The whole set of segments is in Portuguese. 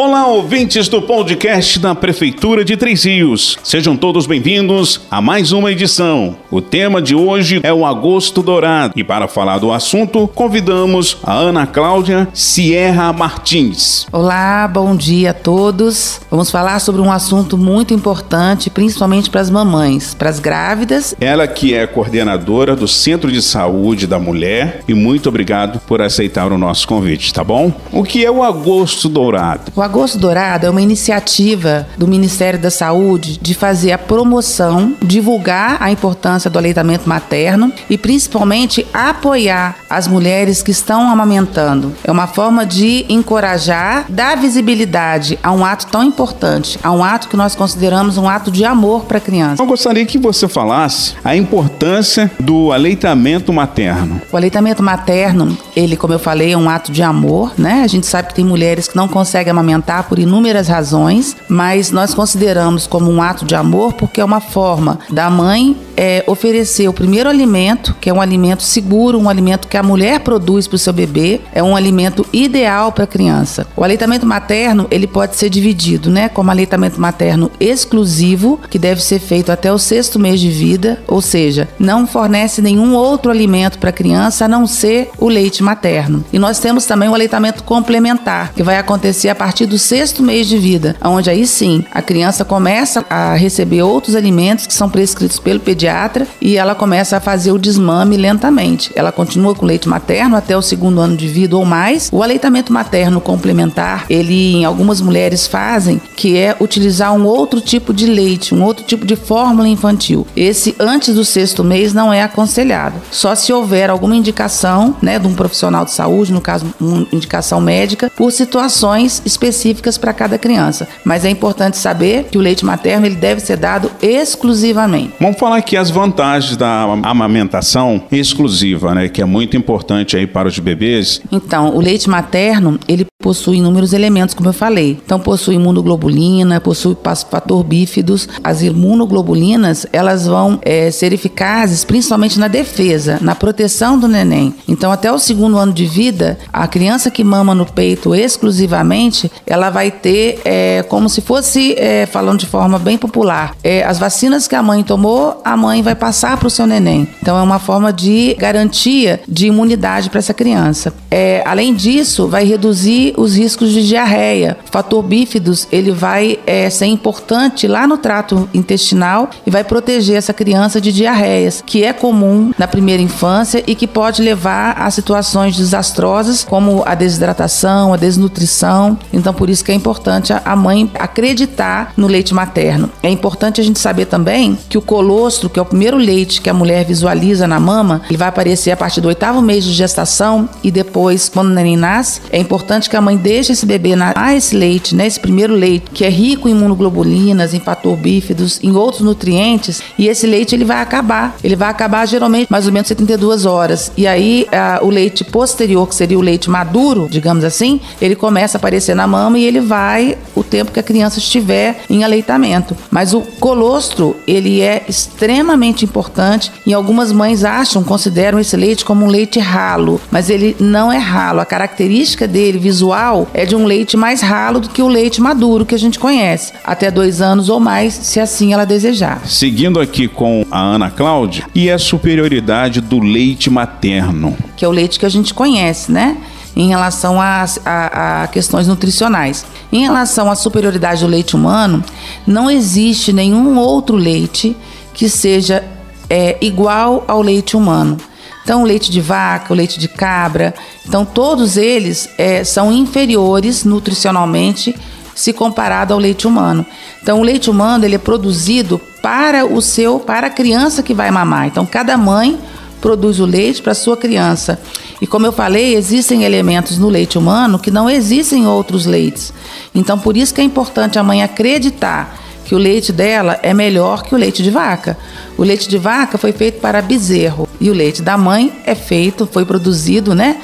Olá, ouvintes do podcast da Prefeitura de Três Rios. Sejam todos bem-vindos a mais uma edição. O tema de hoje é o Agosto Dourado e para falar do assunto, convidamos a Ana Cláudia Sierra Martins. Olá, bom dia a todos. Vamos falar sobre um assunto muito importante, principalmente para as mamães, para as grávidas. Ela que é coordenadora do Centro de Saúde da Mulher e muito obrigado por aceitar o nosso convite, tá bom? O que é o Agosto Dourado? Agosto Dourado é uma iniciativa do Ministério da Saúde de fazer a promoção, divulgar a importância do aleitamento materno e principalmente apoiar as mulheres que estão amamentando. É uma forma de encorajar, dar visibilidade a um ato tão importante, a um ato que nós consideramos um ato de amor para a criança. Eu gostaria que você falasse a importância do aleitamento materno. O aleitamento materno, ele, como eu falei, é um ato de amor, né? A gente sabe que tem mulheres que não conseguem amamentar por inúmeras razões, mas nós consideramos como um ato de amor porque é uma forma da mãe é, oferecer o primeiro alimento, que é um alimento seguro, um alimento que a mulher produz para o seu bebê, é um alimento ideal para a criança. O aleitamento materno ele pode ser dividido, né, como aleitamento materno exclusivo, que deve ser feito até o sexto mês de vida, ou seja, não fornece nenhum outro alimento para a criança a não ser o leite materno. E nós temos também o aleitamento complementar, que vai acontecer a partir do sexto mês de vida, onde aí sim a criança começa a receber outros alimentos que são prescritos pelo pediatra pediatra e ela começa a fazer o desmame lentamente. Ela continua com leite materno até o segundo ano de vida ou mais. O aleitamento materno complementar, ele em algumas mulheres fazem, que é utilizar um outro tipo de leite, um outro tipo de fórmula infantil. Esse antes do sexto mês não é aconselhado. Só se houver alguma indicação, né, de um profissional de saúde, no caso, uma indicação médica, por situações específicas para cada criança. Mas é importante saber que o leite materno ele deve ser dado exclusivamente. Vamos falar aqui as vantagens da amamentação exclusiva, né, que é muito importante aí para os bebês. Então, o leite materno, ele possui inúmeros elementos, como eu falei. Então, possui imunoglobulina, possui fator bífidos. As imunoglobulinas, elas vão é, ser eficazes principalmente na defesa, na proteção do neném. Então, até o segundo ano de vida, a criança que mama no peito exclusivamente, ela vai ter, é, como se fosse, é, falando de forma bem popular, é, as vacinas que a mãe tomou, a mãe vai passar para o seu neném. Então, é uma forma de garantia de imunidade para essa criança. É, além disso, vai reduzir os riscos de diarreia. O fator bífidos ele vai é, ser importante lá no trato intestinal e vai proteger essa criança de diarreias, que é comum na primeira infância e que pode levar a situações desastrosas como a desidratação, a desnutrição. Então, por isso que é importante a mãe acreditar no leite materno. É importante a gente saber também que o colostro, que é o primeiro leite que a mulher visualiza na mama, ele vai aparecer a partir do oitavo mês de gestação e depois, quando o neném nasce, é importante que a mãe deixa esse bebê na, esse leite, né, esse primeiro leite, que é rico em imunoglobulinas, em fator bífidos, em outros nutrientes, e esse leite ele vai acabar. Ele vai acabar geralmente mais ou menos 72 horas. E aí o leite posterior, que seria o leite maduro, digamos assim, ele começa a aparecer na mama e ele vai o tempo que a criança estiver em aleitamento. Mas o colostro, ele é extremamente importante e algumas mães acham, consideram esse leite como um leite ralo, mas ele não é ralo. A característica dele visual é de um leite mais ralo do que o leite maduro que a gente conhece, até dois anos ou mais, se assim ela desejar. Seguindo aqui com a Ana Cláudia, e a superioridade do leite materno? Que é o leite que a gente conhece, né? Em relação a, a, a, questões nutricionais. Em relação à superioridade do leite humano, não existe nenhum outro leite que seja é, igual ao leite humano. Então, o leite de vaca, o leite de cabra, então todos eles é, são inferiores nutricionalmente se comparado ao leite humano. Então, o leite humano ele é produzido para o seu, para a criança que vai mamar. Então, cada mãe produz o leite para sua criança. E como eu falei, existem elementos no leite humano que não existem em outros leites. Então, por isso que é importante a mãe acreditar que o leite dela é melhor que o leite de vaca. O leite de vaca foi feito para bezerro e o leite da mãe é feito, foi produzido, né,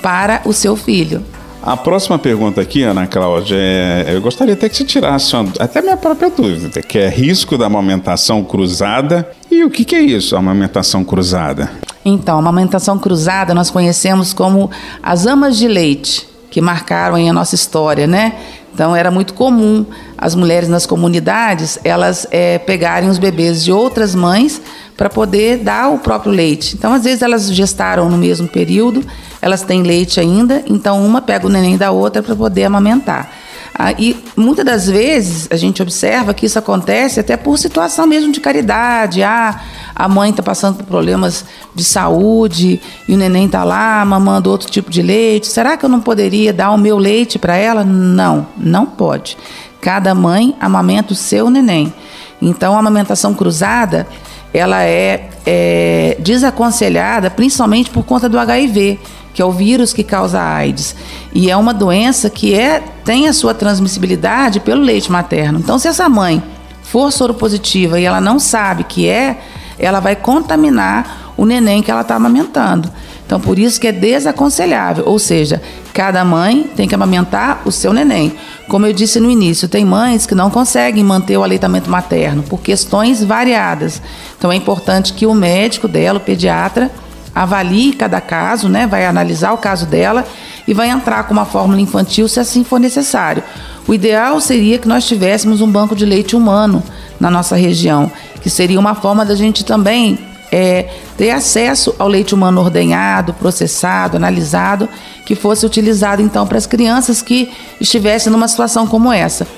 para o seu filho. A próxima pergunta aqui, Ana Cláudia, é, eu gostaria até que você tirasse uma, até minha própria dúvida, que é risco da amamentação cruzada. E o que, que é isso, amamentação cruzada? Então, a amamentação cruzada nós conhecemos como as amas de leite, que marcaram a nossa história, né? Então, era muito comum as mulheres nas comunidades elas é, pegarem os bebês de outras mães para poder dar o próprio leite. Então, às vezes, elas gestaram no mesmo período, elas têm leite ainda, então uma pega o neném da outra para poder amamentar. Ah, e muitas das vezes a gente observa que isso acontece até por situação mesmo de caridade. Ah, a mãe está passando por problemas de saúde e o neném está lá mamando outro tipo de leite. Será que eu não poderia dar o meu leite para ela? Não, não pode. Cada mãe amamenta o seu neném. Então, a amamentação cruzada ela é, é desaconselhada principalmente por conta do HIV que é o vírus que causa AIDS. E é uma doença que é, tem a sua transmissibilidade pelo leite materno. Então, se essa mãe for soropositiva e ela não sabe que é, ela vai contaminar o neném que ela está amamentando. Então, por isso que é desaconselhável, ou seja, cada mãe tem que amamentar o seu neném. Como eu disse no início, tem mães que não conseguem manter o aleitamento materno por questões variadas. Então, é importante que o médico dela, o pediatra, avalie cada caso, né? Vai analisar o caso dela e vai entrar com uma fórmula infantil se assim for necessário. O ideal seria que nós tivéssemos um banco de leite humano na nossa região, que seria uma forma da gente também é, ter acesso ao leite humano ordenhado, processado, analisado, que fosse utilizado então para as crianças que estivessem numa situação como essa.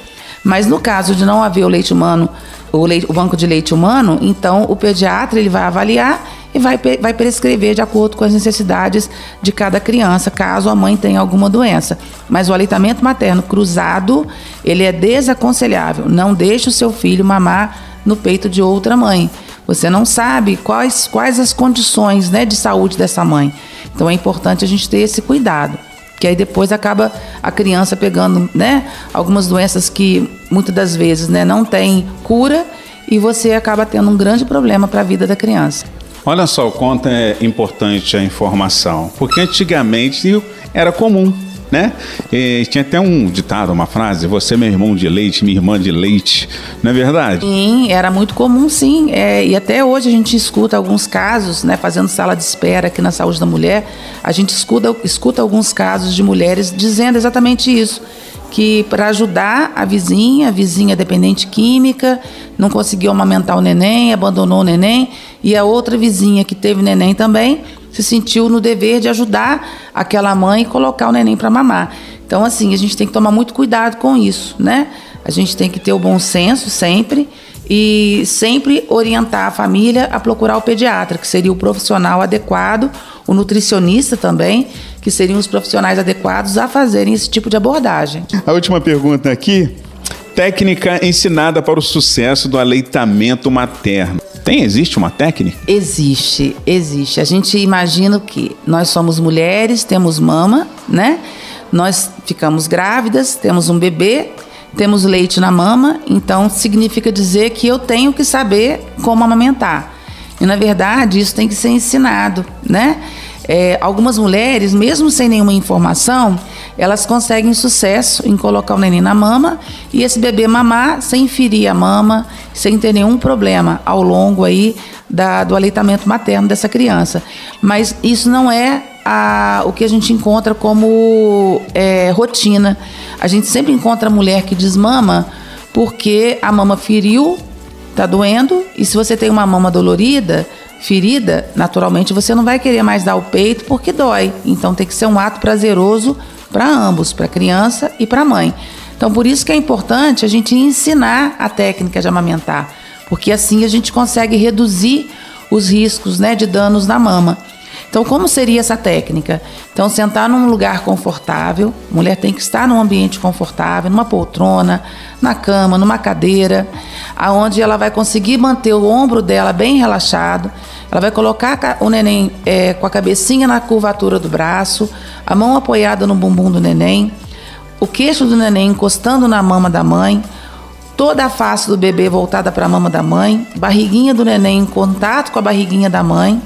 Mas no caso de não haver o leite humano, o, leite, o banco de leite humano, então o pediatra ele vai avaliar e vai, vai prescrever de acordo com as necessidades de cada criança, caso a mãe tenha alguma doença. Mas o aleitamento materno cruzado, ele é desaconselhável. Não deixe o seu filho mamar no peito de outra mãe. Você não sabe quais, quais as condições né, de saúde dessa mãe. Então é importante a gente ter esse cuidado. Que aí depois acaba a criança pegando né, algumas doenças que muitas das vezes né, não tem cura e você acaba tendo um grande problema para a vida da criança. Olha só o quanto é importante a informação, porque antigamente era comum, né? E tinha até um ditado, uma frase: Você é meu irmão de leite, minha irmã de leite, não é verdade? Sim, era muito comum, sim. É, e até hoje a gente escuta alguns casos, né? Fazendo sala de espera aqui na saúde da mulher, a gente escuta, escuta alguns casos de mulheres dizendo exatamente isso que para ajudar a vizinha, a vizinha dependente química, não conseguiu amamentar o neném, abandonou o neném, e a outra vizinha que teve neném também se sentiu no dever de ajudar aquela mãe e colocar o neném para mamar. Então, assim, a gente tem que tomar muito cuidado com isso, né? A gente tem que ter o bom senso sempre e sempre orientar a família a procurar o pediatra, que seria o profissional adequado, o nutricionista também, que seriam os profissionais adequados a fazerem esse tipo de abordagem. A última pergunta aqui: técnica ensinada para o sucesso do aleitamento materno. Tem, existe uma técnica? Existe, existe. A gente imagina que nós somos mulheres, temos mama, né? Nós ficamos grávidas, temos um bebê, temos leite na mama, então significa dizer que eu tenho que saber como amamentar. E na verdade isso tem que ser ensinado, né? É, algumas mulheres, mesmo sem nenhuma informação, elas conseguem sucesso em colocar o neném na mama e esse bebê mamar sem ferir a mama, sem ter nenhum problema ao longo aí da, do aleitamento materno dessa criança. Mas isso não é a, o que a gente encontra como é, rotina. A gente sempre encontra mulher que desmama porque a mama feriu, tá doendo, e se você tem uma mama dolorida, ferida, naturalmente você não vai querer mais dar o peito porque dói. Então tem que ser um ato prazeroso para ambos, para a criança e para a mãe. Então por isso que é importante a gente ensinar a técnica de amamentar, porque assim a gente consegue reduzir os riscos né, de danos na mama. Então, como seria essa técnica? Então, sentar num lugar confortável, mulher tem que estar num ambiente confortável, numa poltrona, na cama, numa cadeira, aonde ela vai conseguir manter o ombro dela bem relaxado. Ela vai colocar o neném é, com a cabecinha na curvatura do braço, a mão apoiada no bumbum do neném, o queixo do neném encostando na mama da mãe, toda a face do bebê voltada para a mama da mãe, barriguinha do neném em contato com a barriguinha da mãe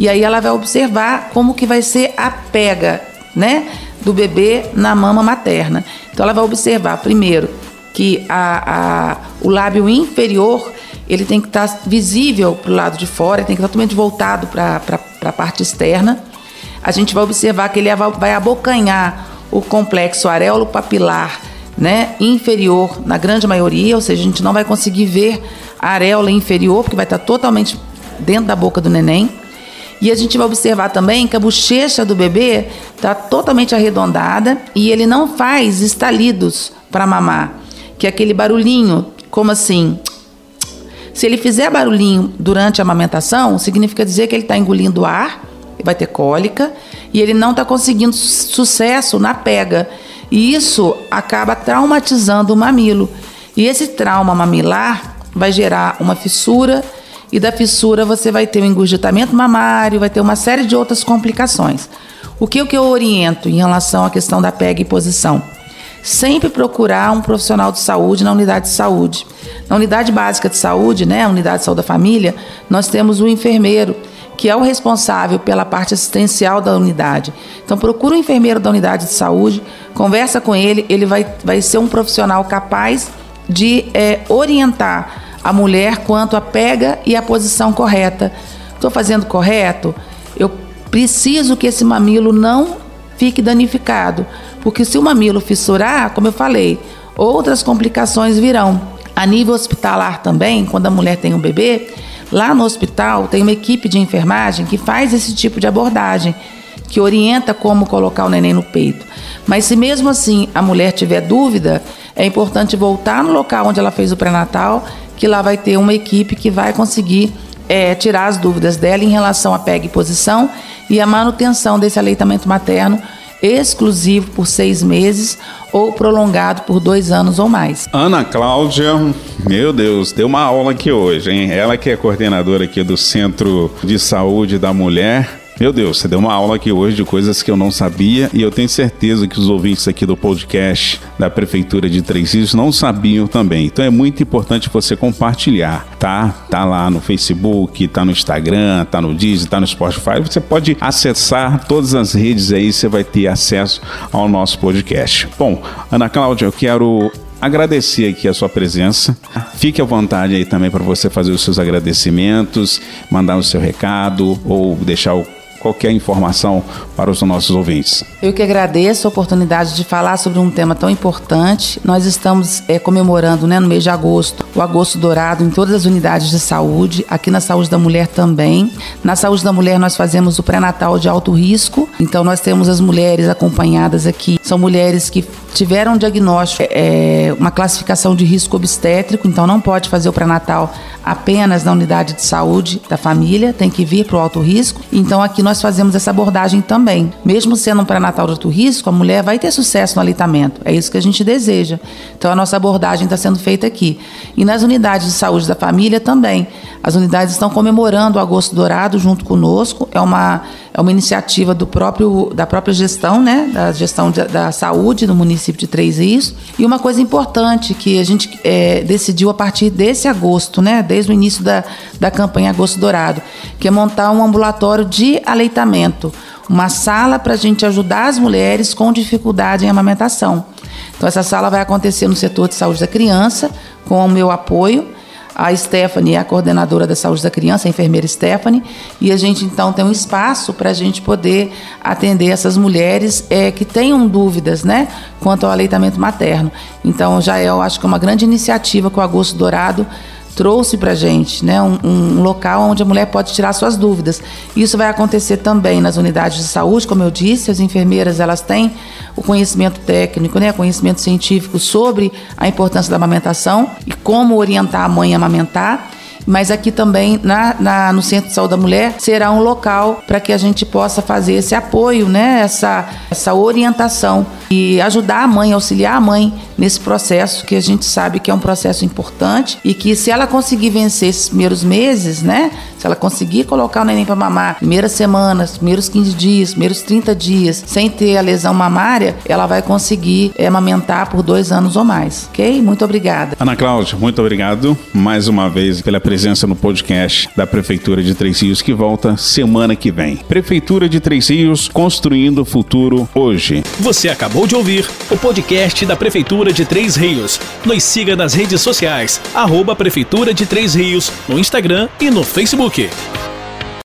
e aí ela vai observar como que vai ser a pega, né, do bebê na mama materna. Então ela vai observar primeiro que a, a, o lábio inferior ele tem que estar tá visível para o lado de fora, tem que estar tá totalmente voltado para a parte externa, a gente vai observar que ele vai abocanhar o complexo areolo papilar né, inferior na grande maioria, ou seja, a gente não vai conseguir ver a areola inferior, porque vai estar totalmente dentro da boca do neném. E a gente vai observar também que a bochecha do bebê está totalmente arredondada e ele não faz estalidos para mamar, que é aquele barulhinho, como assim. Se ele fizer barulhinho durante a amamentação, significa dizer que ele está engolindo ar, vai ter cólica, e ele não está conseguindo sucesso na pega. E isso acaba traumatizando o mamilo. E esse trauma mamilar vai gerar uma fissura e da fissura você vai ter um engurgitamento mamário, vai ter uma série de outras complicações. O que, o que eu oriento em relação à questão da pega e posição? Sempre procurar um profissional de saúde na unidade de saúde. Na unidade básica de saúde, né, a unidade de saúde da família, nós temos o enfermeiro, que é o responsável pela parte assistencial da unidade. Então procura o enfermeiro da unidade de saúde, conversa com ele, ele vai, vai ser um profissional capaz de é, orientar a mulher quanto à pega e a posição correta. Estou fazendo correto? Eu preciso que esse mamilo não fique danificado, porque se o mamilo fissurar, como eu falei, outras complicações virão. A nível hospitalar também, quando a mulher tem um bebê, lá no hospital tem uma equipe de enfermagem que faz esse tipo de abordagem, que orienta como colocar o neném no peito. Mas se mesmo assim a mulher tiver dúvida, é importante voltar no local onde ela fez o pré-natal que lá vai ter uma equipe que vai conseguir é, tirar as dúvidas dela em relação à pega e posição e a manutenção desse aleitamento materno exclusivo por seis meses ou prolongado por dois anos ou mais. Ana Cláudia, meu Deus, deu uma aula aqui hoje, hein? Ela que é coordenadora aqui do Centro de Saúde da Mulher meu Deus, você deu uma aula aqui hoje de coisas que eu não sabia e eu tenho certeza que os ouvintes aqui do podcast da Prefeitura de Três Rios não sabiam também. Então é muito importante você compartilhar, tá? Tá lá no Facebook, tá no Instagram, tá no Disney, tá no Spotify. Você pode acessar todas as redes aí, você vai ter acesso ao nosso podcast. Bom, Ana Cláudia, eu quero agradecer aqui a sua presença. Fique à vontade aí também para você fazer os seus agradecimentos, mandar o seu recado ou deixar o qualquer informação para os nossos ouvintes. Eu que agradeço a oportunidade de falar sobre um tema tão importante. Nós estamos é, comemorando né, no mês de agosto o Agosto Dourado em todas as unidades de saúde, aqui na Saúde da Mulher também. Na Saúde da Mulher nós fazemos o pré-natal de alto risco, então nós temos as mulheres acompanhadas aqui. São mulheres que tiveram um diagnóstico, é, uma classificação de risco obstétrico, então não pode fazer o pré-natal apenas na unidade de saúde da família, tem que vir para o alto risco. Então aqui nós fazemos essa abordagem também. Mesmo sendo um pré-natal de alto risco, a mulher vai ter sucesso no aleitamento. É isso que a gente deseja. Então a nossa abordagem está sendo feita aqui. E nas unidades de saúde da família também. As unidades estão comemorando o Agosto Dourado junto conosco. É uma, é uma iniciativa do próprio, da própria gestão, né? Da gestão de, da saúde no município de Três Rios. E uma coisa importante que a gente é, decidiu a partir desse agosto, né? Desde o início da, da campanha Agosto Dourado, que é montar um ambulatório de aleitamento. Uma sala para a gente ajudar as mulheres com dificuldade em amamentação. Então, essa sala vai acontecer no setor de saúde da criança, com o meu apoio a Stephanie é a coordenadora da saúde da criança, a enfermeira Stephanie, e a gente então tem um espaço para a gente poder atender essas mulheres é, que tenham dúvidas, né, quanto ao aleitamento materno. Então já é, eu acho que é uma grande iniciativa que o Agosto Dourado trouxe para gente, né, um, um, local onde a mulher pode tirar suas dúvidas. Isso vai acontecer também nas unidades de saúde, como eu disse, as enfermeiras elas têm o conhecimento técnico, né, conhecimento científico sobre a importância da amamentação e como orientar a mãe a amamentar mas aqui também na, na, no Centro de Saúde da Mulher será um local para que a gente possa fazer esse apoio, né, essa, essa orientação e ajudar a mãe, auxiliar a mãe nesse processo que a gente sabe que é um processo importante e que se ela conseguir vencer esses primeiros meses, né, se ela conseguir colocar o neném para mamar, primeiras semanas, primeiros 15 dias, primeiros 30 dias, sem ter a lesão mamária, ela vai conseguir é, amamentar por dois anos ou mais, ok? Muito obrigada. Ana Cláudia, muito obrigado mais uma vez pela presença no podcast da Prefeitura de Três Rios que volta semana que vem. Prefeitura de Três Rios construindo o futuro hoje. Você acabou de ouvir o podcast da Prefeitura de Três Rios. Nos siga nas redes sociais, arroba Prefeitura de Três Rios, no Instagram e no Facebook.